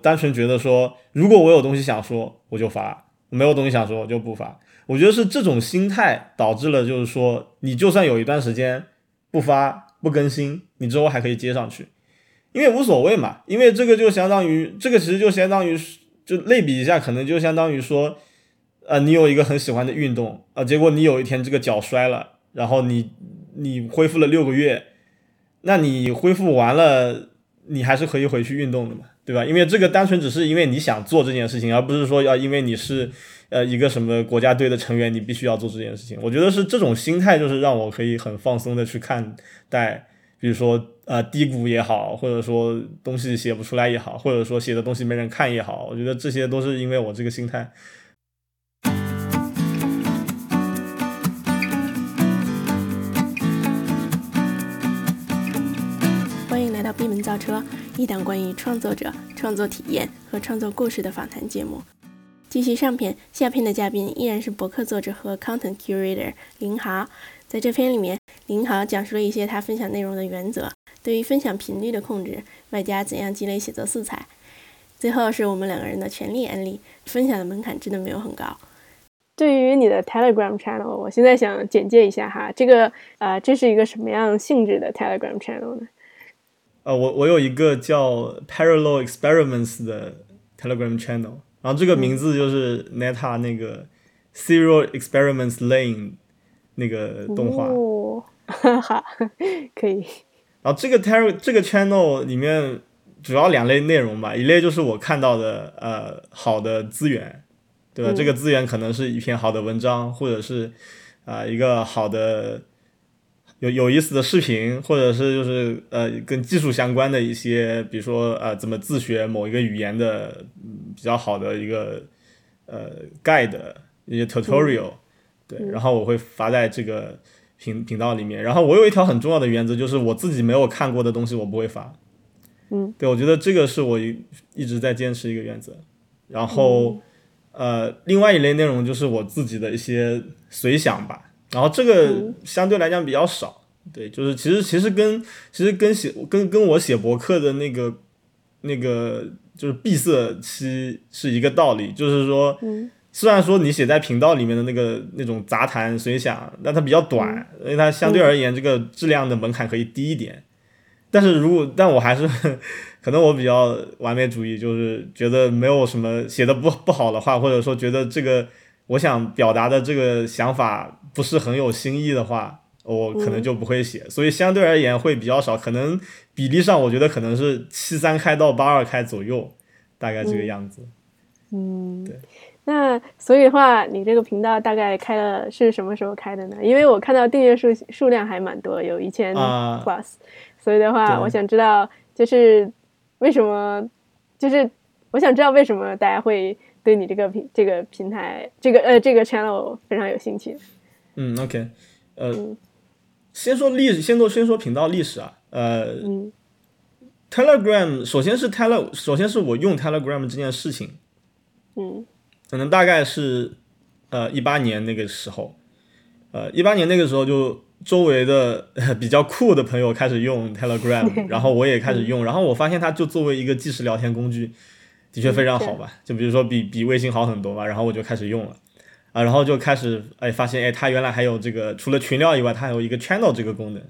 单纯觉得说，如果我有东西想说，我就发；没有东西想说，我就不发。我觉得是这种心态导致了，就是说，你就算有一段时间不发不更新，你之后还可以接上去，因为无所谓嘛。因为这个就相当于，这个其实就相当于，就类比一下，可能就相当于说，呃，你有一个很喜欢的运动啊，结果你有一天这个脚摔了，然后你你恢复了六个月，那你恢复完了，你还是可以回去运动的嘛，对吧？因为这个单纯只是因为你想做这件事情，而不是说要因为你是。呃，一个什么国家队的成员，你必须要做这件事情。我觉得是这种心态，就是让我可以很放松的去看待，比如说呃低谷也好，或者说东西写不出来也好，或者说写的东西没人看也好，我觉得这些都是因为我这个心态。欢迎来到闭门造车，一档关于创作者、创作体验和创作故事的访谈节目。继续上篇，下篇的嘉宾依然是博客作者和 content curator 林豪。在这篇里面，林豪讲述了一些他分享内容的原则，对于分享频率的控制，外加怎样积累写作素材。最后是我们两个人的全力安利，分享的门槛真的没有很高。对于你的 Telegram channel，我现在想简介一下哈，这个呃，这是一个什么样性质的 Telegram channel 呢？呃，我我有一个叫 Parallel Experiments 的 Telegram channel。然后这个名字就是 Neta 那个 Serial Experiments Lane 那个动画，哈哈，可以。然后这个 Ter 这个 channel 里面主要两类内容吧，一类就是我看到的呃好的资源，对吧？这个资源可能是一篇好的文章，或者是啊一个好的。有有意思的视频，或者是就是呃跟技术相关的一些，比如说呃怎么自学某一个语言的比较好的一个呃 guide 一些 tutorial，对，然后我会发在这个频频道里面。然后我有一条很重要的原则，就是我自己没有看过的东西我不会发。嗯，对，我觉得这个是我一一直在坚持一个原则。然后呃另外一类内容就是我自己的一些随想吧。然后这个相对来讲比较少，对，就是其实其实跟其实跟写跟跟我写博客的那个那个就是闭塞期是一个道理，就是说，虽然说你写在频道里面的那个那种杂谈随想，但它比较短，因为它相对而言这个质量的门槛可以低一点，但是如果但我还是可能我比较完美主义，就是觉得没有什么写的不不好的话，或者说觉得这个我想表达的这个想法。不是很有新意的话，我可能就不会写，所以相对而言会比较少，可能比例上我觉得可能是七三开到八二开左右，大概这个样子。嗯，对。那所以的话，你这个频道大概开了是什么时候开的呢？因为我看到订阅数数量还蛮多，有一千 plus，所以的话，我想知道就是为什么，就是我想知道为什么大家会对你这个平这个平台这个呃这个 channel 非常有兴趣。嗯，OK，呃，先说历史，先说先说频道历史啊，呃，Telegram，首先是 Tele，首先是我用 Telegram 这件事情，嗯，可能大概是呃一八年那个时候，呃一八年那个时候就周围的 比较酷的朋友开始用 Telegram，然后我也开始用，然后我发现它就作为一个即时聊天工具，的确非常好吧，就比如说比比微信好很多吧，然后我就开始用了。啊，然后就开始哎，发现哎，它原来还有这个，除了群聊以外，它还有一个 channel 这个功能。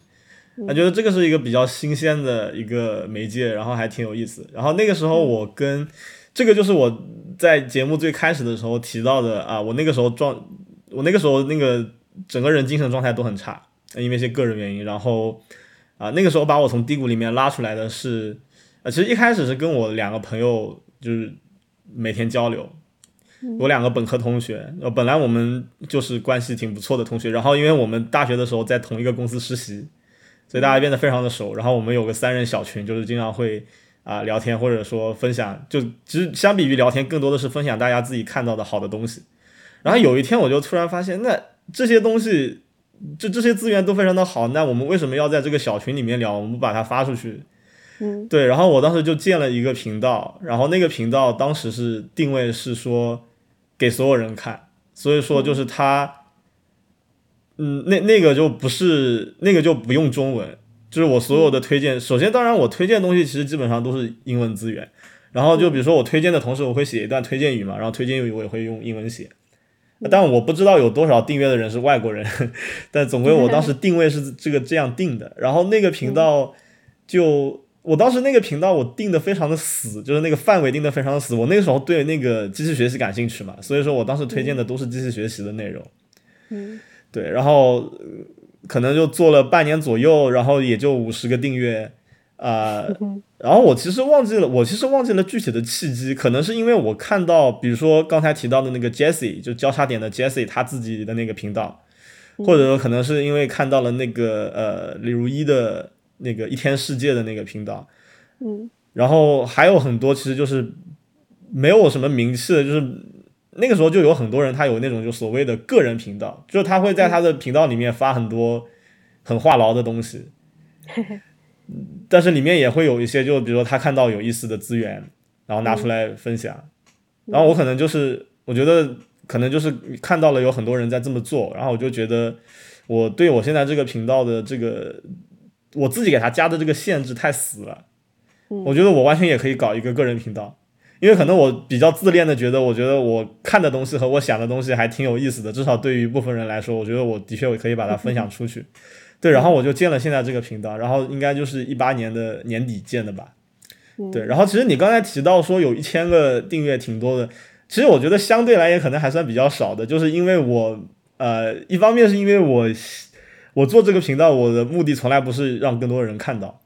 我觉得这个是一个比较新鲜的一个媒介，然后还挺有意思。然后那个时候我跟这个就是我在节目最开始的时候提到的啊，我那个时候状，我那个时候那个整个人精神状态都很差，因为一些个人原因。然后啊，那个时候把我从低谷里面拉出来的是，呃，其实一开始是跟我两个朋友就是每天交流。我两个本科同学，呃，本来我们就是关系挺不错的同学，然后因为我们大学的时候在同一个公司实习，所以大家变得非常的熟。然后我们有个三人小群，就是经常会啊聊天，或者说分享，就其实相比于聊天，更多的是分享大家自己看到的好的东西。然后有一天我就突然发现，那这些东西，就这些资源都非常的好，那我们为什么要在这个小群里面聊？我们不把它发出去？嗯，对。然后我当时就建了一个频道，然后那个频道当时是定位是说。给所有人看，所以说就是他，嗯，那那个就不是那个就不用中文，就是我所有的推荐。首先，当然我推荐东西其实基本上都是英文资源，然后就比如说我推荐的同时，我会写一段推荐语嘛，然后推荐语我也会用英文写。但我不知道有多少订阅的人是外国人，但总归我当时 定位是这个这样定的。然后那个频道就我当时那个频道我定的非常的死，就是那个范围定的非常的死。我那个时候对那个机器学习感兴趣嘛，所以说我当时推荐的都是机器学习的内容。嗯，对，然后可能就做了半年左右，然后也就五十个订阅。啊，然后我其实忘记了，我其实忘记了具体的契机，可能是因为我看到，比如说刚才提到的那个 Jesse，就交叉点的 Jesse 他自己的那个频道，或者说可能是因为看到了那个呃李如一的那个一天世界的那个频道，嗯，然后还有很多其实就是没有什么名气的，就是那个时候就有很多人他有那种就所谓的个人频道，就是他会在他的频道里面发很多 很话痨的东西。但是里面也会有一些，就比如说他看到有意思的资源，然后拿出来分享，然后我可能就是我觉得可能就是看到了有很多人在这么做，然后我就觉得我对我现在这个频道的这个我自己给他加的这个限制太死了，我觉得我完全也可以搞一个个人频道，因为可能我比较自恋的觉得，我觉得我看的东西和我想的东西还挺有意思的，至少对于一部分人来说，我觉得我的确我可以把它分享出去。对，然后我就建了现在这个频道，然后应该就是一八年的年底建的吧。对，然后其实你刚才提到说有一千个订阅挺多的，其实我觉得相对来也可能还算比较少的，就是因为我呃，一方面是因为我我做这个频道，我的目的从来不是让更多人看到，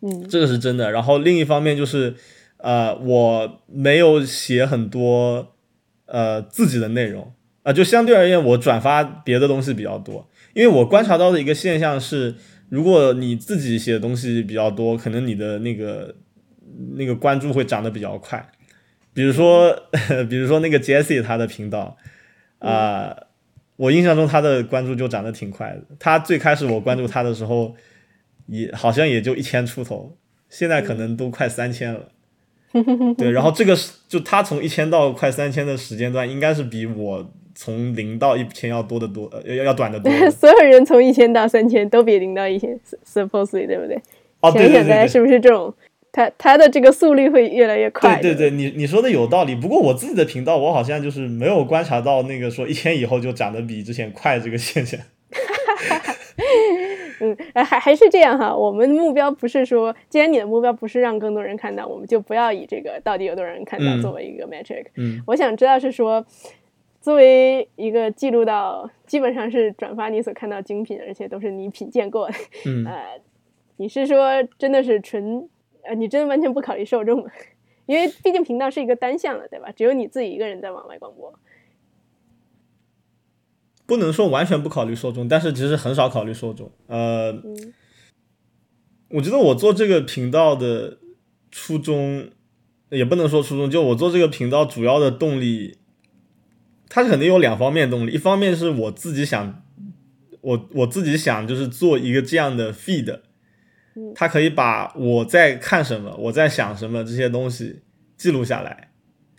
嗯，这个是真的。然后另一方面就是呃，我没有写很多呃自己的内容啊，就相对而言，我转发别的东西比较多。因为我观察到的一个现象是，如果你自己写的东西比较多，可能你的那个那个关注会涨得比较快。比如说，比如说那个 Jesse 他的频道，啊，我印象中他的关注就涨得挺快的。他最开始我关注他的时候，也好像也就一千出头，现在可能都快三千了。对，然后这个是就他从一千到快三千的时间段，应该是比我。从零到一千要多得多，呃，要要短得多。所有人从一千到三千都比零到一千，supposedly 对不对？哦，对对对，是不是这种？他他的这个速率会越来越快。对对对，你你说的有道理。不过我自己的频道，我好像就是没有观察到那个说一天以后就涨得比之前快这个现象。嗯，还还是这样哈。我们目标不是说，既然你的目标不是让更多人看到，我们就不要以这个到底有多少人看到作为一个 metric。嗯，我想知道是说。作为一个记录到，基本上是转发你所看到精品，而且都是你品鉴过的。嗯，呃，你是说真的是纯，呃，你真的完全不考虑受众吗？因为毕竟频道是一个单向的，对吧？只有你自己一个人在往外广播。不能说完全不考虑受众，但是其实很少考虑受众。呃，我觉得我做这个频道的初衷，也不能说初衷，就我做这个频道主要的动力。它肯定有两方面动力，一方面是我自己想，我我自己想就是做一个这样的 feed，它可以把我在看什么，我在想什么这些东西记录下来，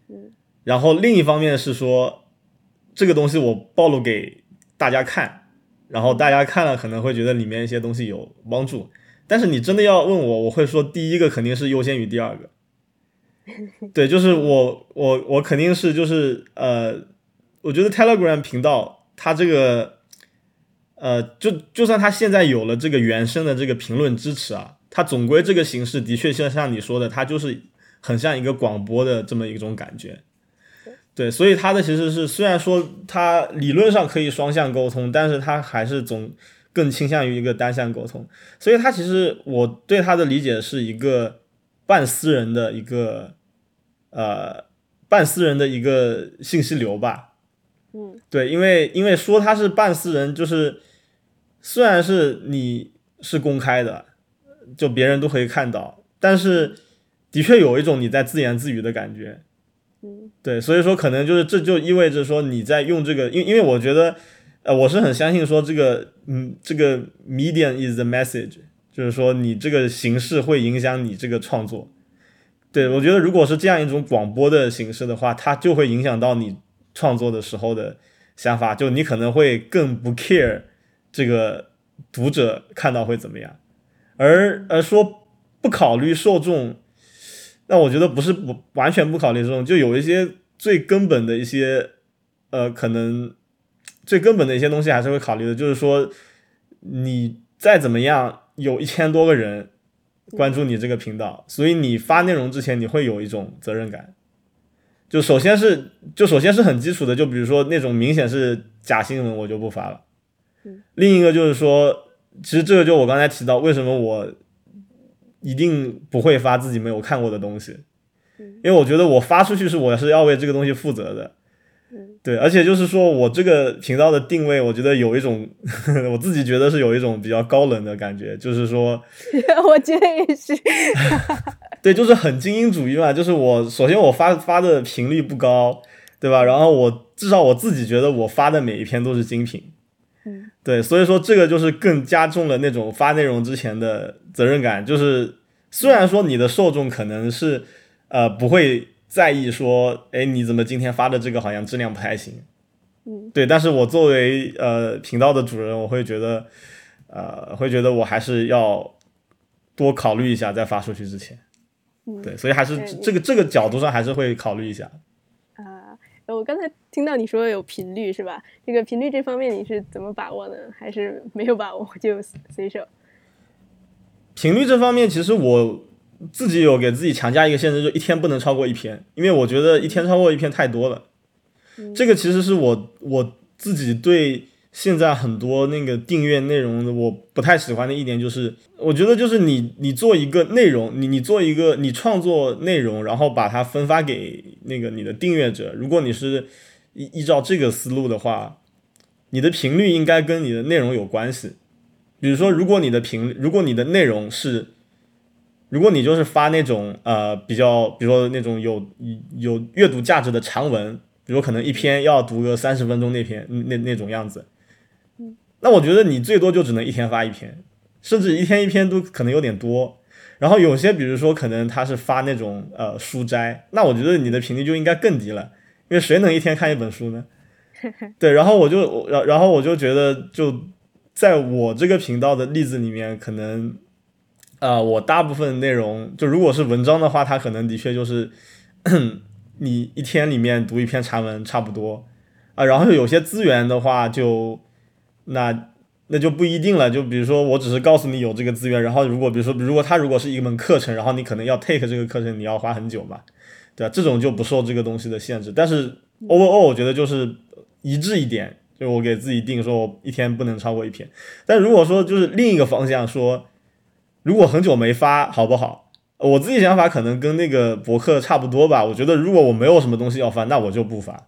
嗯。然后另一方面是说，这个东西我暴露给大家看，然后大家看了可能会觉得里面一些东西有帮助，但是你真的要问我，我会说第一个肯定是优先于第二个，对，就是我我我肯定是就是呃。我觉得 Telegram 频道，它这个，呃，就就算他现在有了这个原生的这个评论支持啊，他总归这个形式的确像像你说的，它就是很像一个广播的这么一种感觉。对，所以它的其实是虽然说它理论上可以双向沟通，但是它还是总更倾向于一个单向沟通。所以它其实我对它的理解是一个半私人的一个，呃，半私人的一个信息流吧。嗯，对，因为因为说他是半私人，就是虽然是你是公开的，就别人都可以看到，但是的确有一种你在自言自语的感觉。嗯，对，所以说可能就是这就意味着说你在用这个，因因为我觉得，呃，我是很相信说这个，嗯，这个 medium is the message，就是说你这个形式会影响你这个创作。对我觉得如果是这样一种广播的形式的话，它就会影响到你。创作的时候的想法，就你可能会更不 care 这个读者看到会怎么样，而而说不考虑受众，那我觉得不是不完全不考虑这种，就有一些最根本的一些，呃，可能最根本的一些东西还是会考虑的，就是说你再怎么样，有一千多个人关注你这个频道，所以你发内容之前，你会有一种责任感。就首先是，就首先是很基础的，就比如说那种明显是假新闻，我就不发了。另一个就是说，其实这个就我刚才提到，为什么我一定不会发自己没有看过的东西，因为我觉得我发出去是我是要为这个东西负责的。对，而且就是说我这个频道的定位，我觉得有一种，我自己觉得是有一种比较高冷的感觉，就是说，我觉得也是，对，就是很精英主义嘛，就是我首先我发发的频率不高，对吧？然后我至少我自己觉得我发的每一篇都是精品，嗯，对，所以说这个就是更加重了那种发内容之前的责任感，就是虽然说你的受众可能是呃不会。在意说，哎，你怎么今天发的这个好像质量不太行？嗯，对。但是我作为呃频道的主人，我会觉得，呃，会觉得我还是要多考虑一下，在发出去之前。嗯，对，所以还是这个这个角度上还是会考虑一下。啊，我刚才听到你说有频率是吧？这个频率这方面你是怎么把握呢？还是没有把握就随手？频率这方面，其实我。自己有给自己强加一个限制，就一天不能超过一篇，因为我觉得一天超过一篇太多了。这个其实是我我自己对现在很多那个订阅内容的我不太喜欢的一点，就是我觉得就是你你做一个内容，你你做一个你创作内容，然后把它分发给那个你的订阅者，如果你是依依照这个思路的话，你的频率应该跟你的内容有关系。比如说，如果你的频，如果你的内容是如果你就是发那种呃比较，比如说那种有有阅读价值的长文，比如可能一篇要读个三十分钟那篇那那种样子，那我觉得你最多就只能一天发一篇，甚至一天一篇都可能有点多。然后有些比如说可能他是发那种呃书摘，那我觉得你的频率就应该更低了，因为谁能一天看一本书呢？对，然后我就然然后我就觉得就在我这个频道的例子里面，可能。呃，我大部分内容就如果是文章的话，它可能的确就是 你一天里面读一篇长文差不多啊。然后有些资源的话，就那那就不一定了。就比如说，我只是告诉你有这个资源，然后如果比如说，如果它如果是一门课程，然后你可能要 take 这个课程，你要花很久嘛，对吧？这种就不受这个东西的限制。但是 overall 我觉得就是一致一点，就我给自己定说，我一天不能超过一篇。但如果说就是另一个方向说。如果很久没发，好不好？我自己想法可能跟那个博客差不多吧。我觉得如果我没有什么东西要发，那我就不发。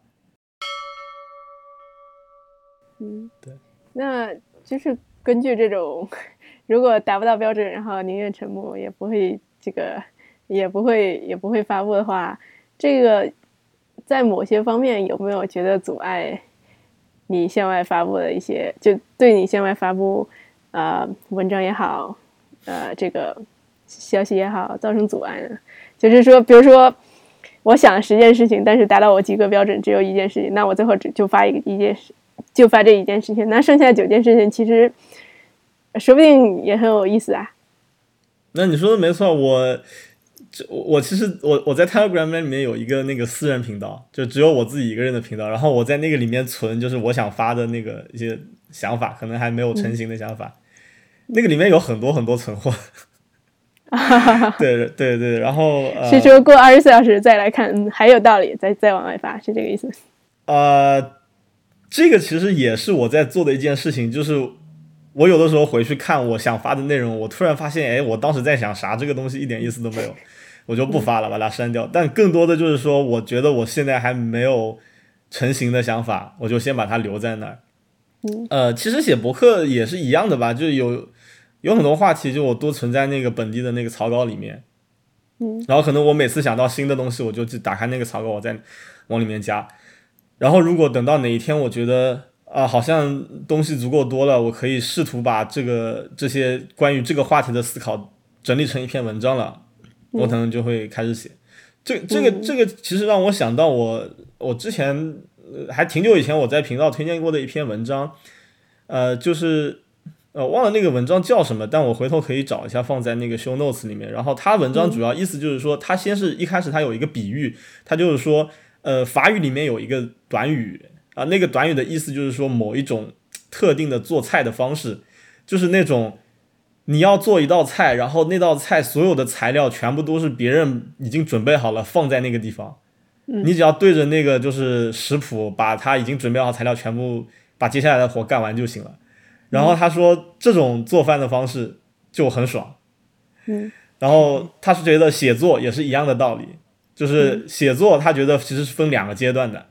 嗯，对。那就是根据这种，如果达不到标准，然后宁愿沉默，也不会这个，也不会也不会发布的话，这个在某些方面有没有觉得阻碍你向外发布的一些，就对你向外发布啊文章也好。呃，这个消息也好，造成阻碍呢？就是说，比如说，我想十件事情，但是达到我及格标准只有一件事情，那我最后只就发一个一件事，就发这一件事情。那剩下九件事情，其实说不定也很有意思啊。那你说的没错，我这我其实我我在 Telegram 里面有一个那个私人频道，就只有我自己一个人的频道，然后我在那个里面存就是我想发的那个一些想法，可能还没有成型的想法。那个里面有很多很多存货，对对对，然后是说过二十四小时再来看还有道理，再再往外发是这个意思？呃，这个其实也是我在做的一件事情，就是我有的时候回去看我想发的内容，我突然发现，哎，我当时在想啥，这个东西一点意思都没有，我就不发了，把它删掉。但更多的就是说，我觉得我现在还没有成型的想法，我就先把它留在那儿。呃，其实写博客也是一样的吧，就有。有很多话题，就我都存在那个本地的那个草稿里面，嗯，然后可能我每次想到新的东西，我就去打开那个草稿，我再往里面加。然后如果等到哪一天我觉得啊，好像东西足够多了，我可以试图把这个这些关于这个话题的思考整理成一篇文章了，我可能就会开始写。这这个这个其实让我想到我我之前还挺久以前我在频道推荐过的一篇文章，呃，就是。呃，忘了那个文章叫什么，但我回头可以找一下，放在那个 show notes 里面。然后他文章主要意思就是说，他先是一开始他有一个比喻，他就是说，呃，法语里面有一个短语啊，那个短语的意思就是说某一种特定的做菜的方式，就是那种你要做一道菜，然后那道菜所有的材料全部都是别人已经准备好了放在那个地方，你只要对着那个就是食谱，把它已经准备好材料全部把接下来的活干完就行了。然后他说这种做饭的方式就很爽，嗯，然后他是觉得写作也是一样的道理，就是写作他觉得其实是分两个阶段的，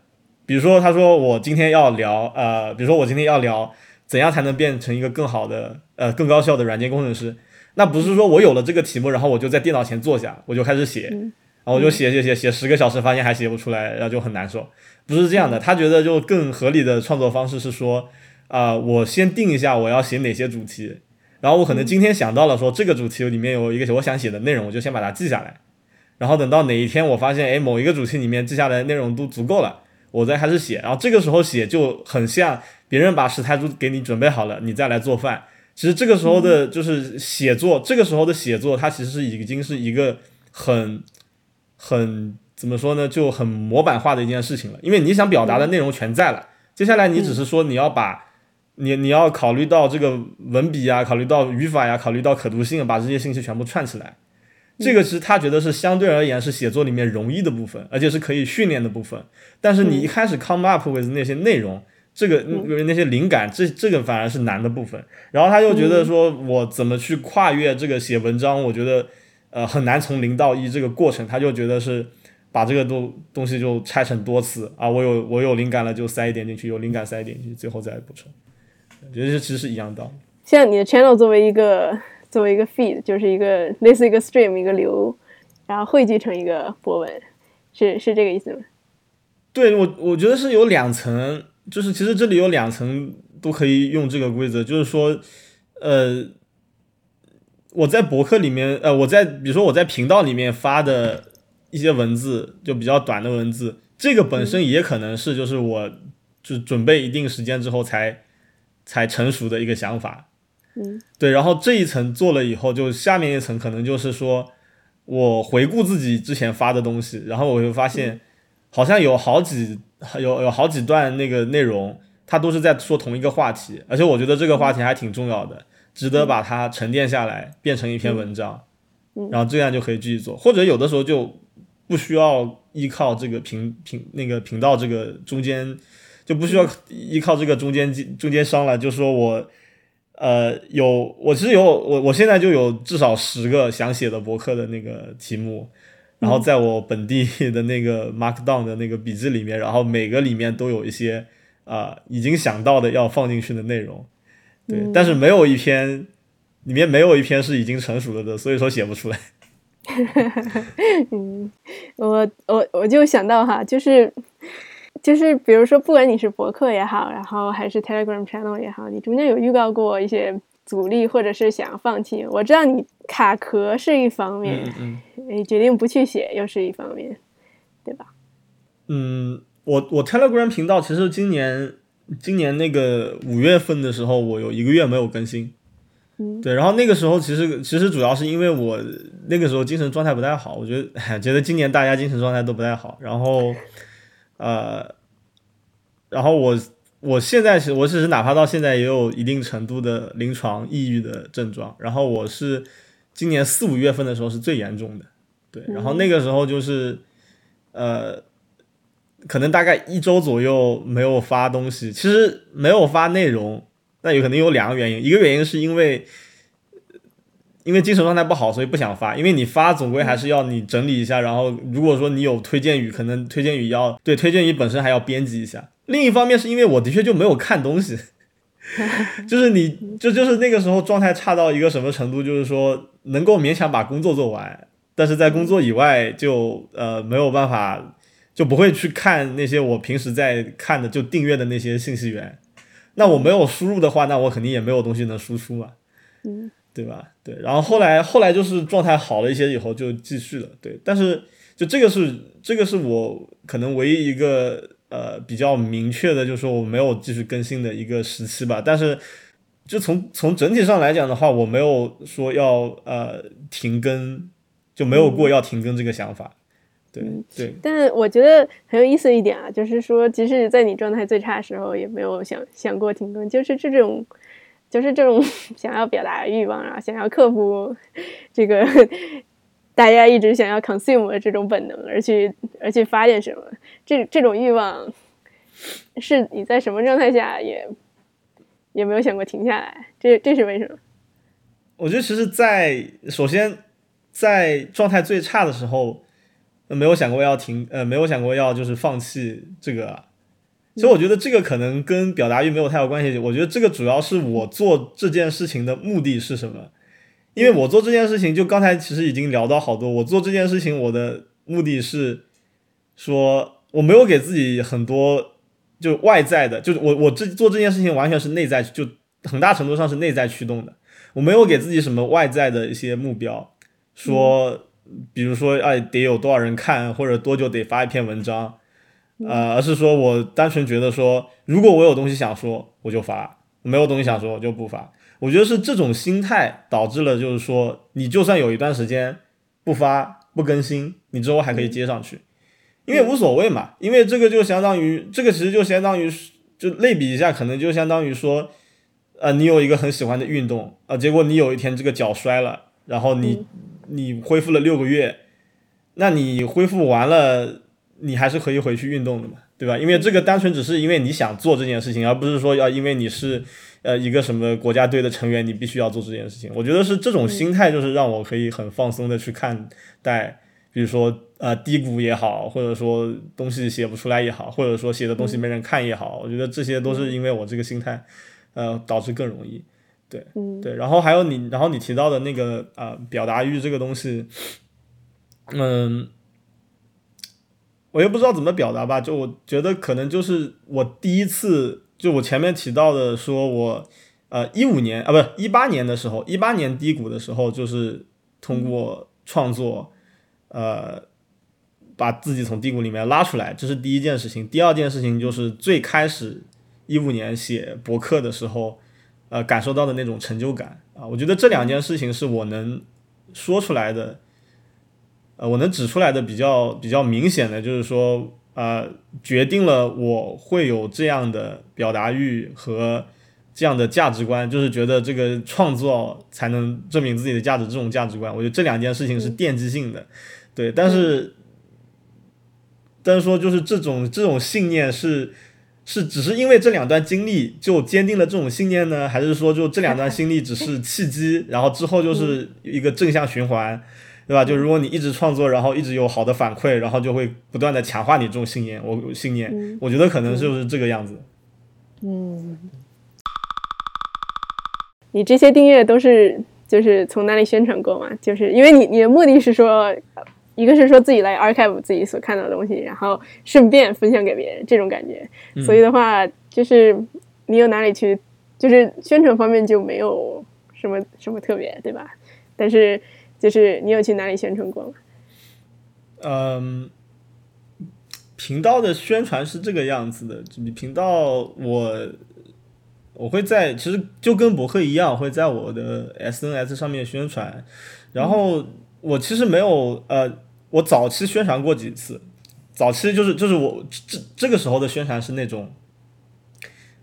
比如说他说我今天要聊呃，比如说我今天要聊怎样才能变成一个更好的呃更高效的软件工程师，那不是说我有了这个题目，然后我就在电脑前坐下我就开始写，然后我就写写写写十个小时，发现还写不出来，然后就很难受，不是这样的，他觉得就更合理的创作方式是说。啊，我先定一下我要写哪些主题，然后我可能今天想到了说这个主题里面有一个我想写的内容，我就先把它记下来，然后等到哪一天我发现哎某一个主题里面记下来的内容都足够了，我再开始写，然后这个时候写就很像别人把食材都给你准备好了，你再来做饭。其实这个时候的就是写作，这个时候的写作它其实是已经是一个很很怎么说呢，就很模板化的一件事情了，因为你想表达的内容全在了，接下来你只是说你要把。你你要考虑到这个文笔啊，考虑到语法呀，考虑到可读性，把这些信息全部串起来。这个是他觉得是相对而言是写作里面容易的部分，而且是可以训练的部分。但是你一开始 come up with 那些内容，这个那些灵感，这这个反而是难的部分。然后他又觉得说，我怎么去跨越这个写文章？我觉得呃很难从零到一这个过程，他就觉得是把这个东东西就拆成多次啊，我有我有灵感了就塞一点进去，有灵感塞一点进去，最后再补充。我觉得这其实是一样道理。像你的 channel 作为一个作为一个 feed，就是一个类似一个 stream 一个流，然后汇聚成一个博文，是是这个意思吗？对我我觉得是有两层，就是其实这里有两层都可以用这个规则，就是说，呃，我在博客里面，呃，我在比如说我在频道里面发的一些文字，就比较短的文字，这个本身也可能是就是我就准备一定时间之后才。才成熟的一个想法，嗯，对，然后这一层做了以后，就下面一层可能就是说，我回顾自己之前发的东西，然后我会发现，好像有好几有有好几段那个内容，它都是在说同一个话题，而且我觉得这个话题还挺重要的，值得把它沉淀下来，变成一篇文章，然后这样就可以继续做，或者有的时候就不需要依靠这个频频那个频道这个中间。就不需要依靠这个中间中间商了，就说我，呃，有我其实有我我现在就有至少十个想写的博客的那个题目，然后在我本地的那个 Markdown 的那个笔记里面，然后每个里面都有一些啊已经想到的要放进去的内容，对，但是没有一篇里面没有一篇是已经成熟了的，所以说写不出来。嗯，我我我就想到哈，就是。就是比如说，不管你是博客也好，然后还是 Telegram channel 也好，你中间有遇到过一些阻力，或者是想放弃。我知道你卡壳是一方面，嗯你，决定不去写又是一方面，对吧？嗯，我我 Telegram 频道其实今年今年那个五月份的时候，我有一个月没有更新。嗯，对，然后那个时候其实其实主要是因为我那个时候精神状态不太好，我觉得觉得今年大家精神状态都不太好，然后。呃，然后我我现在是，我其实哪怕到现在也有一定程度的临床抑郁的症状。然后我是今年四五月份的时候是最严重的，对。然后那个时候就是呃，可能大概一周左右没有发东西，其实没有发内容，那有可能有两个原因，一个原因是因为。因为精神状态不好，所以不想发。因为你发总归还是要你整理一下，然后如果说你有推荐语，可能推荐语要对推荐语本身还要编辑一下。另一方面是因为我的确就没有看东西，就是你就就是那个时候状态差到一个什么程度，就是说能够勉强把工作做完，但是在工作以外就呃没有办法，就不会去看那些我平时在看的就订阅的那些信息源。那我没有输入的话，那我肯定也没有东西能输出嘛。嗯。对吧？对，然后后来后来就是状态好了一些以后就继续了。对，但是就这个是这个是我可能唯一一个呃比较明确的，就是说我没有继续更新的一个时期吧。但是就从从整体上来讲的话，我没有说要呃停更，就没有过要停更这个想法。对对，但我觉得很有意思一点啊，就是说，即使在你状态最差的时候，也没有想想过停更，就是这种，就是这种 想要表达欲望啊，想要克服这个 大家一直想要 consume 的这种本能，而去而去发点什么，这这种欲望是你在什么状态下也。也没有想过停下来，这这是为什么？我觉得其实，在首先在状态最差的时候，没有想过要停，呃，没有想过要就是放弃这个。其实我觉得这个可能跟表达欲没有太有关系。我觉得这个主要是我做这件事情的目的是什么？因为我做这件事情，就刚才其实已经聊到好多。我做这件事情，我的目的是说，我没有给自己很多。就外在的，就是我我这做这件事情完全是内在，就很大程度上是内在驱动的。我没有给自己什么外在的一些目标，说，比如说哎得有多少人看，或者多久得发一篇文章，呃，而是说我单纯觉得说，如果我有东西想说，我就发；没有东西想说，我就不发。我觉得是这种心态导致了，就是说你就算有一段时间不发不更新，你之后还可以接上去。因为无所谓嘛，因为这个就相当于这个其实就相当于就类比一下，可能就相当于说，呃，你有一个很喜欢的运动啊，结果你有一天这个脚摔了，然后你你恢复了六个月，那你恢复完了，你还是可以回去运动的嘛，对吧？因为这个单纯只是因为你想做这件事情，而不是说要因为你是呃一个什么国家队的成员，你必须要做这件事情。我觉得是这种心态，就是让我可以很放松的去看待。比如说，呃，低谷也好，或者说东西写不出来也好，或者说写的东西没人看也好，我觉得这些都是因为我这个心态，呃，导致更容易，对，对。然后还有你，然后你提到的那个呃，表达欲这个东西，嗯，我也不知道怎么表达吧，就我觉得可能就是我第一次，就我前面提到的，说我呃一五年啊，不是一八年的时候，一八年低谷的时候，就是通过创作。呃，把自己从低谷里面拉出来，这是第一件事情。第二件事情就是最开始一五年写博客的时候，呃，感受到的那种成就感啊。我觉得这两件事情是我能说出来的，呃，我能指出来的比较比较明显的，就是说，呃，决定了我会有这样的表达欲和这样的价值观，就是觉得这个创作才能证明自己的价值，这种价值观，我觉得这两件事情是奠基性的。对，但是，但是说就是这种这种信念是是只是因为这两段经历就坚定了这种信念呢，还是说就这两段经历只是契机，然后之后就是一个正向循环，对吧？就如果你一直创作，然后一直有好的反馈，然后就会不断的强化你这种信念。我信念，我觉得可能就是这个样子。嗯，你这些订阅都是就是从哪里宣传过吗？就是因为你你的目的是说。一个是说自己来 archive 自己所看到的东西，然后顺便分享给别人，这种感觉。所以的话，就是你有哪里去，就是宣传方面就没有什么什么特别，对吧？但是就是你有去哪里宣传过吗？嗯，频道的宣传是这个样子的，你频道我我会在其实就跟博客一样，会在我的 SNS 上面宣传，然后我其实没有呃。我早期宣传过几次，早期就是就是我这这个时候的宣传是那种，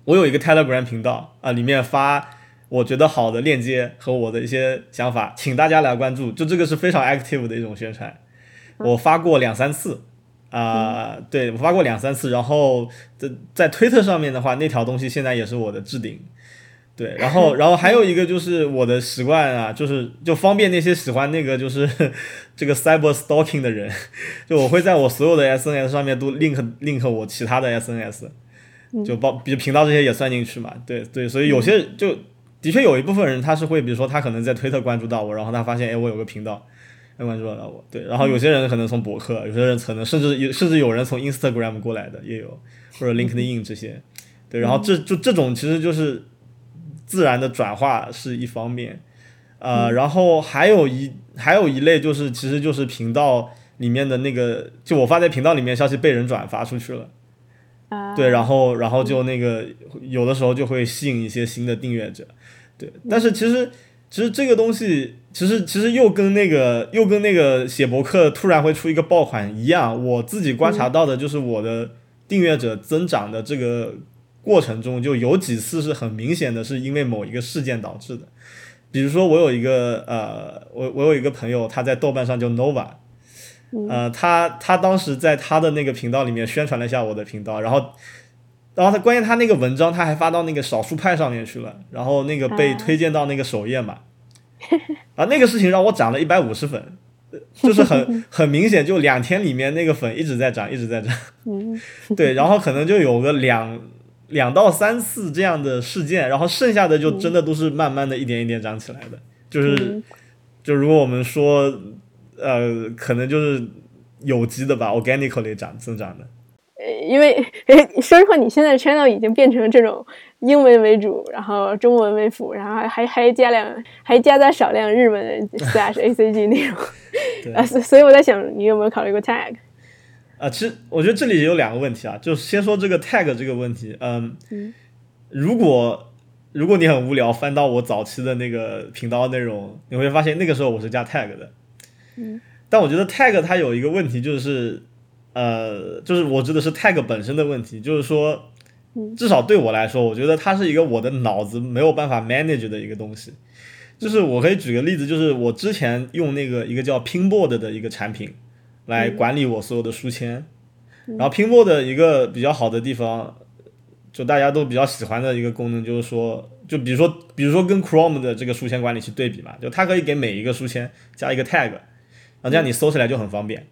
我有一个 Telegram 频道啊，里面发我觉得好的链接和我的一些想法，请大家来关注，就这个是非常 active 的一种宣传，我发过两三次啊，对我发过两三次，然后在在推特上面的话，那条东西现在也是我的置顶。对，然后，然后还有一个就是我的习惯啊，就是就方便那些喜欢那个就是 这个 cyber stalking 的人，就我会在我所有的 SNS 上面都 link link 我其他的 SNS，就包比如频道这些也算进去嘛。对对，所以有些就的确有一部分人他是会，比如说他可能在推特关注到我，然后他发现哎我有个频道，他关注到我。对，然后有些人可能从博客，有些人可能甚至有甚至有人从 Instagram 过来的也有，或者 LinkedIn 这些。对，然后这就这种其实就是。自然的转化是一方面，呃，然后还有一还有一类就是，其实就是频道里面的那个，就我发在频道里面消息被人转发出去了，对，然后然后就那个有的时候就会吸引一些新的订阅者，对，但是其实其实这个东西，其实其实又跟那个又跟那个写博客突然会出一个爆款一样，我自己观察到的就是我的订阅者增长的这个过程中，就有几次是很明显的是因为某一个事件导致的。比如说，我有一个呃，我我有一个朋友，他在豆瓣上叫 Nova，呃，他他当时在他的那个频道里面宣传了一下我的频道，然后。然后他关键他那个文章他还发到那个少数派上面去了，然后那个被推荐到那个首页嘛，啊那个事情让我涨了一百五十粉，就是很 很明显，就两天里面那个粉一直在涨，一直在涨，对，然后可能就有个两两到三次这样的事件，然后剩下的就真的都是慢慢的一点一点涨起来的，就是就如果我们说呃可能就是有机的吧，organically 长增长的。因为说实话，你现在 channel 已经变成这种英文为主，然后中文为辅，然后还还加两，还夹杂少量日文 slash ACG 内容。啊，所所以我在想，你有没有考虑过 tag？啊，其实我觉得这里也有两个问题啊，就先说这个 tag 这个问题。嗯，如果如果你很无聊，翻到我早期的那个频道内容，你会发现那个时候我是加 tag 的。嗯，但我觉得 tag 它有一个问题就是。呃，就是我指的是 tag 本身的问题，就是说，至少对我来说，我觉得它是一个我的脑子没有办法 manage 的一个东西。就是我可以举个例子，就是我之前用那个一个叫 Pinboard 的一个产品来管理我所有的书签，然后 Pinboard 一个比较好的地方，就大家都比较喜欢的一个功能，就是说，就比如说，比如说跟 Chrome 的这个书签管理器对比嘛，就它可以给每一个书签加一个 tag，然后这样你搜起来就很方便。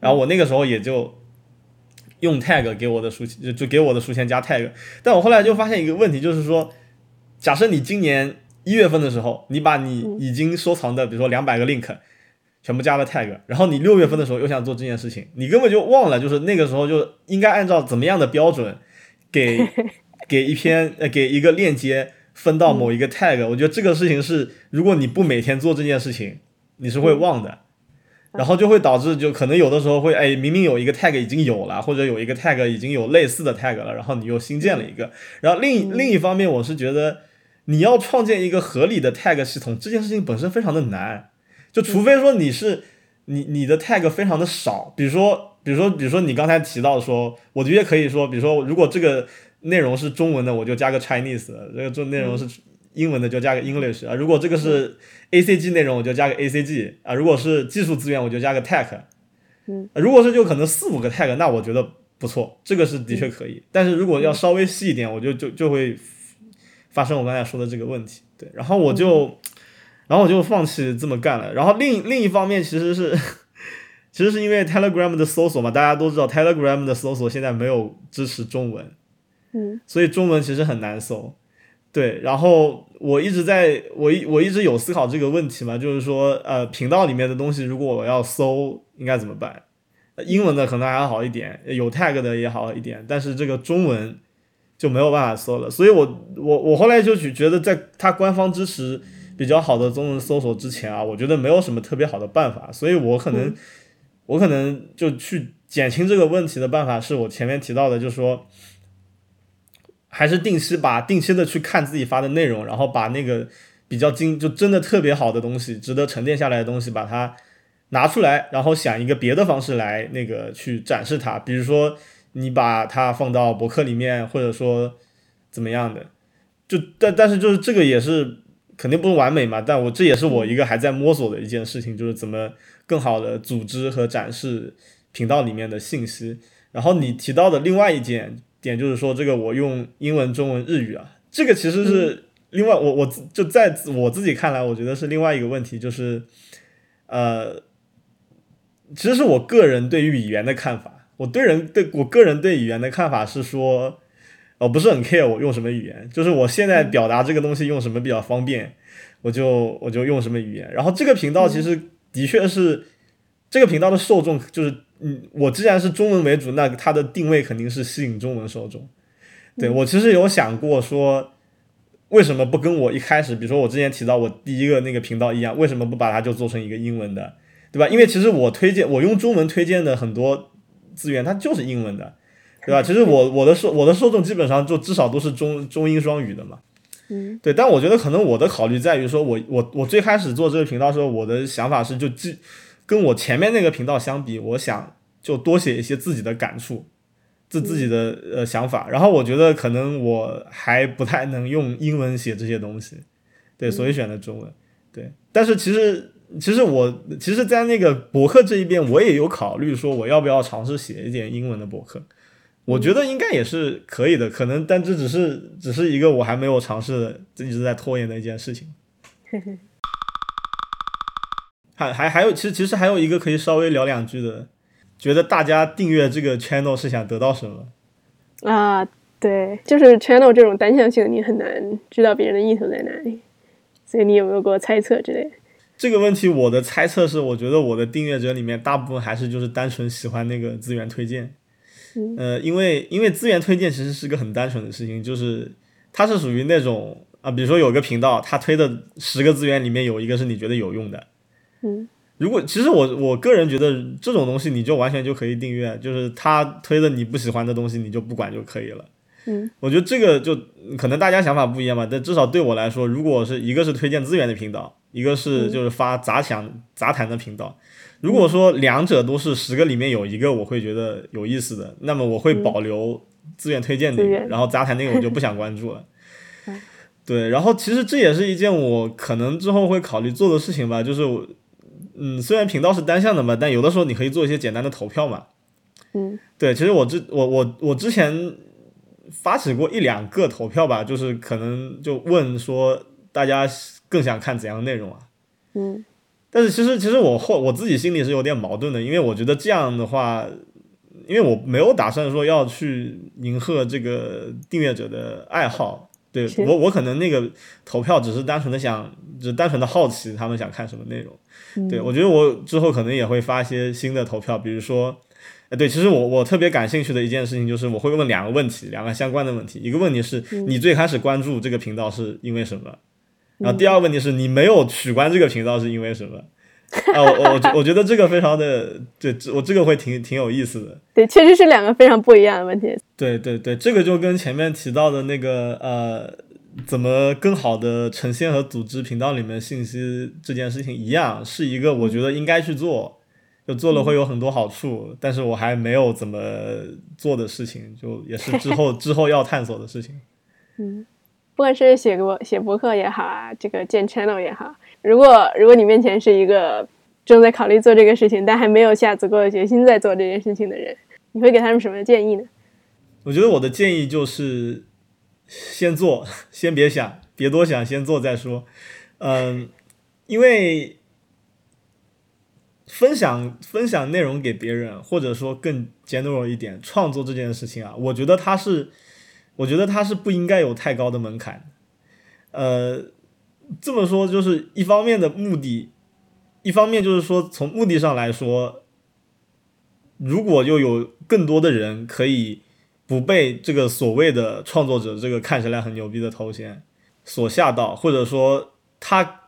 然后我那个时候也就用 tag 给我的书就就给我的书签加 tag，但我后来就发现一个问题，就是说，假设你今年一月份的时候，你把你已经收藏的，比如说两百个 link 全部加了 tag，然后你六月份的时候又想做这件事情，你根本就忘了，就是那个时候就应该按照怎么样的标准给 给一篇呃给一个链接分到某一个 tag，我觉得这个事情是，如果你不每天做这件事情，你是会忘的。然后就会导致，就可能有的时候会，哎，明明有一个 tag 已经有了，或者有一个 tag 已经有类似的 tag 了，然后你又新建了一个。然后另另一方面，我是觉得你要创建一个合理的 tag 系统，这件事情本身非常的难。就除非说你是你你的 tag 非常的少，比如说比如说比如说你刚才提到说，我觉得可以说，比如说如果这个内容是中文的，我就加个 Chinese，这个这内容是。英文的就加个 English 啊，如果这个是 A C G 内容，我就加个 A C G 啊，如果是技术资源，我就加个 Tech。嗯，如果是就可能四五个 Tech，那我觉得不错，这个是的确可以。但是如果要稍微细一点，我就就就会发生我刚才说的这个问题。对，然后我就，然后我就放弃这么干了。然后另另一方面，其实是 其实是因为 Telegram 的搜索嘛，大家都知道 Telegram 的搜索现在没有支持中文，嗯，所以中文其实很难搜。对，然后我一直在我一我一直有思考这个问题嘛，就是说，呃，频道里面的东西，如果我要搜，应该怎么办？英文的可能还好一点，有 tag 的也好一点，但是这个中文就没有办法搜了。所以我我我后来就去觉得，在它官方支持比较好的中文搜索之前啊，我觉得没有什么特别好的办法，所以我可能我可能就去减轻这个问题的办法，是我前面提到的，就是说。还是定期把定期的去看自己发的内容，然后把那个比较精就真的特别好的东西，值得沉淀下来的东西，把它拿出来，然后想一个别的方式来那个去展示它。比如说你把它放到博客里面，或者说怎么样的，就但但是就是这个也是肯定不完美嘛。但我这也是我一个还在摸索的一件事情，就是怎么更好的组织和展示频道里面的信息。然后你提到的另外一件。点就是说，这个我用英文、中文、日语啊，这个其实是另外，我我就在我自己看来，我觉得是另外一个问题，就是呃，其实是我个人对于语言的看法。我对人对我个人对语言的看法是说，我不是很 care 我用什么语言，就是我现在表达这个东西用什么比较方便，我就我就用什么语言。然后这个频道其实的确是这个频道的受众就是。嗯，我既然是中文为主，那它的定位肯定是吸引中文受众。对我其实有想过说，为什么不跟我一开始，比如说我之前提到我第一个那个频道一样，为什么不把它就做成一个英文的，对吧？因为其实我推荐我用中文推荐的很多资源，它就是英文的，对吧？其实我我的受我的受众基本上就至少都是中中英双语的嘛。嗯，对，但我觉得可能我的考虑在于说我我我最开始做这个频道的时候，我的想法是就既跟我前面那个频道相比，我想就多写一些自己的感触，自自己的呃想法。然后我觉得可能我还不太能用英文写这些东西，对，所以选的中文。对，但是其实其实我其实，在那个博客这一边，我也有考虑说我要不要尝试写一点英文的博客。我觉得应该也是可以的，可能，但这只是只是一个我还没有尝试的，一直在拖延的一件事情。还还还有，其实其实还有一个可以稍微聊两句的，觉得大家订阅这个 channel 是想得到什么？啊，对，就是 channel 这种单向性，你很难知道别人的意图在哪里，所以你有没有过猜测之类的？这个问题，我的猜测是，我觉得我的订阅者里面大部分还是就是单纯喜欢那个资源推荐。呃，因为因为资源推荐其实是个很单纯的事情，就是它是属于那种啊，比如说有个频道，它推的十个资源里面有一个是你觉得有用的，嗯，如果其实我我个人觉得这种东西你就完全就可以订阅，就是他推的你不喜欢的东西你就不管就可以了，嗯，我觉得这个就可能大家想法不一样吧，但至少对我来说，如果是一个是推荐资源的频道，一个是就是发杂讲杂谈的频道。如果说两者都是十个里面有一个我会觉得有意思的，那么我会保留资源推荐那个，然后杂谈那个我就不想关注了。对，然后其实这也是一件我可能之后会考虑做的事情吧，就是我，嗯，虽然频道是单向的嘛，但有的时候你可以做一些简单的投票嘛。嗯，对，其实我之我我我之前发起过一两个投票吧，就是可能就问说大家更想看怎样的内容啊？嗯。但是其实，其实我后我自己心里是有点矛盾的，因为我觉得这样的话，因为我没有打算说要去迎合这个订阅者的爱好，对我我可能那个投票只是单纯的想，只单纯的好奇他们想看什么内容，对我觉得我之后可能也会发一些新的投票，比如说，哎对，其实我我特别感兴趣的一件事情就是我会问两个问题，两个相关的问题，一个问题是你最开始关注这个频道是因为什么？然后第二个问题是你没有取关这个频道是因为什么？啊，我我我觉得这个非常的，对，我这个会挺挺有意思的。对，确实是两个非常不一样的问题。对对对，这个就跟前面提到的那个呃，怎么更好的呈现和组织频道里面信息这件事情一样，是一个我觉得应该去做，就做了会有很多好处，但是我还没有怎么做的事情，就也是之后 之后要探索的事情。嗯。不管是写博写博客也好啊，这个建 channel 也好，如果如果你面前是一个正在考虑做这个事情，但还没有下足够的决心在做这件事情的人，你会给他们什么建议呢？我觉得我的建议就是先做，先别想，别多想，先做再说。嗯，因为分享分享内容给别人，或者说更 general 一点，创作这件事情啊，我觉得它是。我觉得它是不应该有太高的门槛，呃，这么说就是一方面的目的，一方面就是说从目的上来说，如果又有更多的人可以不被这个所谓的创作者这个看起来很牛逼的头衔所吓到，或者说他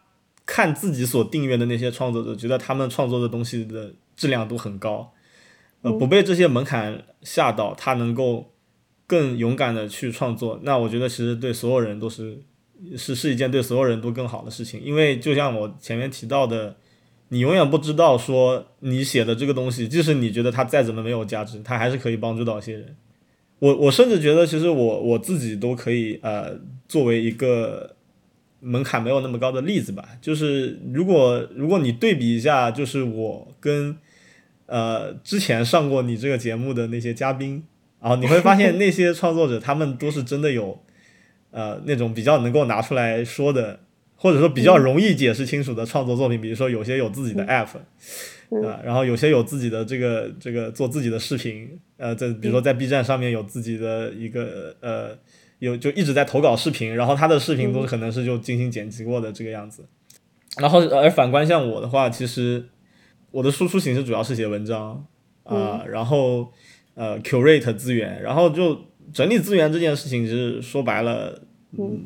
看自己所订阅的那些创作者，觉得他们创作的东西的质量都很高，呃，不被这些门槛吓到，他能够。更勇敢的去创作，那我觉得其实对所有人都是是是一件对所有人都更好的事情，因为就像我前面提到的，你永远不知道说你写的这个东西，即使你觉得它再怎么没有价值，它还是可以帮助到一些人。我我甚至觉得，其实我我自己都可以呃作为一个门槛没有那么高的例子吧，就是如果如果你对比一下，就是我跟呃之前上过你这个节目的那些嘉宾。然后你会发现那些创作者，他们都是真的有，呃，那种比较能够拿出来说的，或者说比较容易解释清楚的创作作品。比如说有些有自己的 app，啊，然后有些有自己的这个这个做自己的视频，呃，在比如说在 B 站上面有自己的一个呃，有就一直在投稿视频，然后他的视频都可能是就精心剪辑过的这个样子。然后而反观像我的话，其实我的输出形式主要是写文章啊，然后。呃，curate 资源，然后就整理资源这件事情，其实说白了，嗯，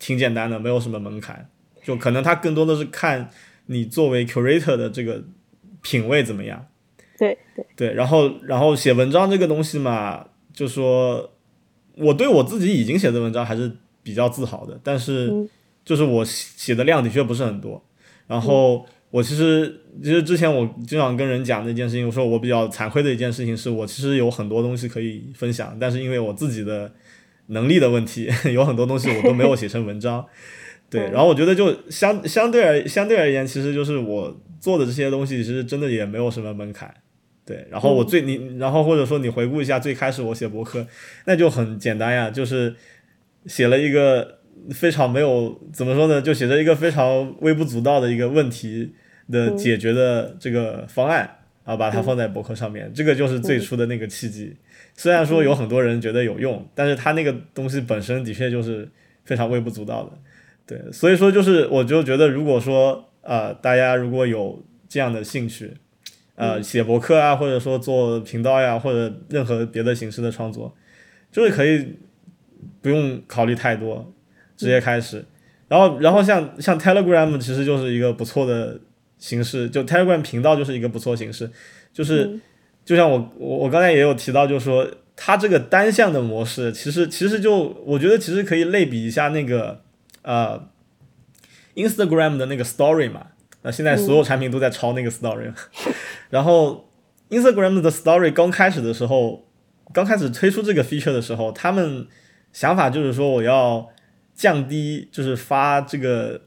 挺简单的，没有什么门槛。就可能他更多的是看你作为 curator 的这个品味怎么样。对对对，然后然后写文章这个东西嘛，就说我对我自己已经写的文章还是比较自豪的。但是嗯就是我写的量的确不是很多。然后我其实其实之前我经常跟人讲那件事情，我说我比较惭愧的一件事情是我其实有很多东西可以分享，但是因为我自己的能力的问题，有很多东西我都没有写成文章。对，然后我觉得就相相对而相对而言，其实就是我做的这些东西，其实真的也没有什么门槛。对，然后我最你，然后或者说你回顾一下最开始我写博客，那就很简单呀，就是写了一个非常没有怎么说呢，就写着一个非常微不足道的一个问题的解决的这个方案，然后把它放在博客上面，这个就是最初的那个契机。虽然说有很多人觉得有用，但是他那个东西本身的确就是非常微不足道的。对，所以说就是我就觉得，如果说呃大家如果有这样的兴趣，呃写博客啊，或者说做频道呀，或者任何别的形式的创作，就是可以不用考虑太多，直接开始。然后然后像像 Telegram 其实就是一个不错的形式，就 Telegram 频道就是一个不错形式，就是就像我我我刚才也有提到，就是说它这个单向的模式，其实其实就我觉得其实可以类比一下那个。呃，Instagram 的那个 Story 嘛，那现在所有产品都在抄那个 Story，、然后 Instagram 的 Story 刚开始的时候，刚开始推出这个 feature 的时候，他们想法就是说我要降低，就是发这个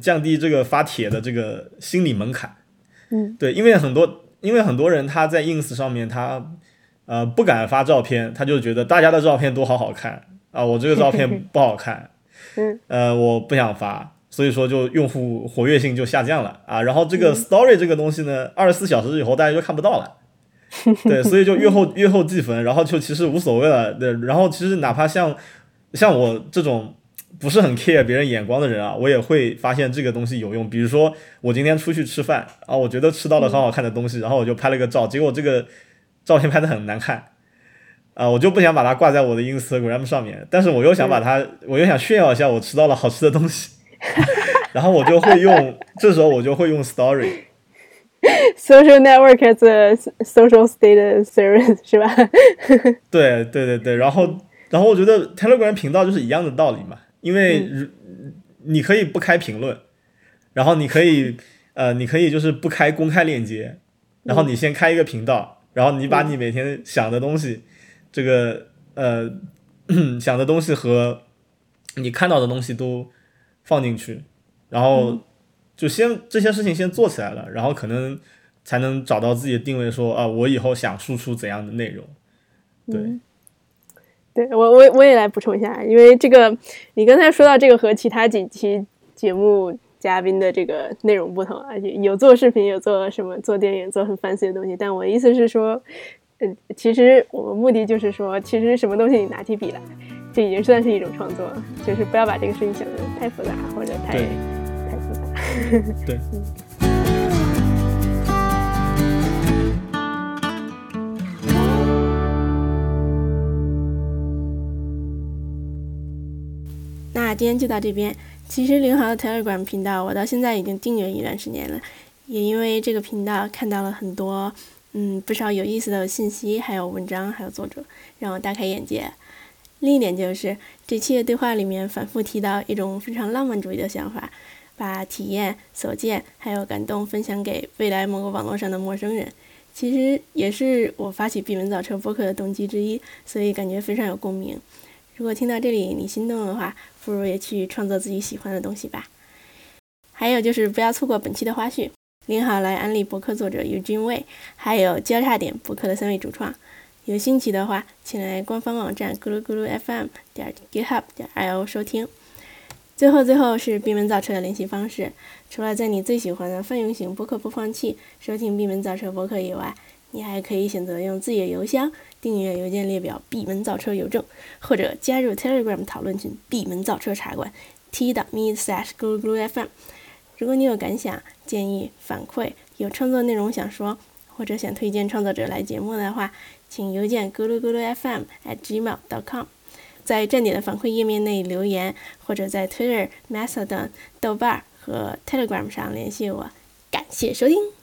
降低这个发帖的这个心理门槛，嗯，对，因为很多因为很多人他在 Ins 上面他呃不敢发照片，他就觉得大家的照片都好好看啊，我这个照片不好看。嗯，呃，我不想发，所以说就用户活跃性就下降了啊。然后这个 story 这个东西呢，二十四小时以后大家就看不到了，对，所以就越后越后计分，然后就其实无所谓了。对，然后其实哪怕像像我这种不是很 care 别人眼光的人啊，我也会发现这个东西有用。比如说我今天出去吃饭啊，我觉得吃到了很好看的东西，然后我就拍了个照，结果这个照片拍的很难看。啊，我就不想把它挂在我的 Instagram 上面，但是我又想把它，我又想炫耀一下我吃到了好吃的东西，然后我就会用，这时候我就会用 Story。Social network as a social state service 是吧？对对对对，然后然后我觉得 Telegram 频道就是一样的道理嘛，因为如你可以不开评论，然后你可以呃，你可以就是不开公开链接，然后你先开一个频道，然后你把你每天想的东西。这个呃想的东西和你看到的东西都放进去，然后就先这些事情先做起来了，然后可能才能找到自己的定位说，说啊，我以后想输出怎样的内容。对，嗯、对我我我也来补充一下，因为这个你刚才说到这个和其他几期节目嘉宾的这个内容不同啊，有做视频，有做什么做电影，做很 fancy 的东西，但我意思是说。嗯，其实我们目的就是说，其实什么东西你拿起笔来，这已经算是一种创作了。就是不要把这个事情想得太复杂或者太太复杂。对。那今天就到这边。其实林豪的 Telegram 频道，我到现在已经订阅一段时间了，也因为这个频道看到了很多。嗯，不少有意思的信息，还有文章，还有作者，让我大开眼界。另一点就是，这期的对话里面反复提到一种非常浪漫主义的想法，把体验、所见还有感动分享给未来某个网络上的陌生人。其实也是我发起闭门造车播客的动机之一，所以感觉非常有共鸣。如果听到这里你心动的话，不如也去创作自己喜欢的东西吧。还有就是不要错过本期的花絮。您好来安利博客作者 Eugene Wei，还有交叉点博客的三位主创。有兴趣的话，请来官方网站咕噜咕噜 FM 点 GitHub 点 IO 收听。最后，最后是闭门造车的联系方式。除了在你最喜欢的泛用型播客播放器收听闭门造车播客以外，你还可以选择用自己的邮箱订阅邮件列表“闭门造车邮政”，或者加入 Telegram 讨论群“闭门造车茶馆 ”t.me/slash 咕噜咕噜 FM。如果你有感想、建议、反馈，有创作内容想说，或者想推荐创作者来节目的话，请邮件咕噜咕噜 FM at gmail.com，在站点的反馈页面内留言，或者在 Twitter、Mastodon、豆瓣和 Telegram 上联系我。感谢收听。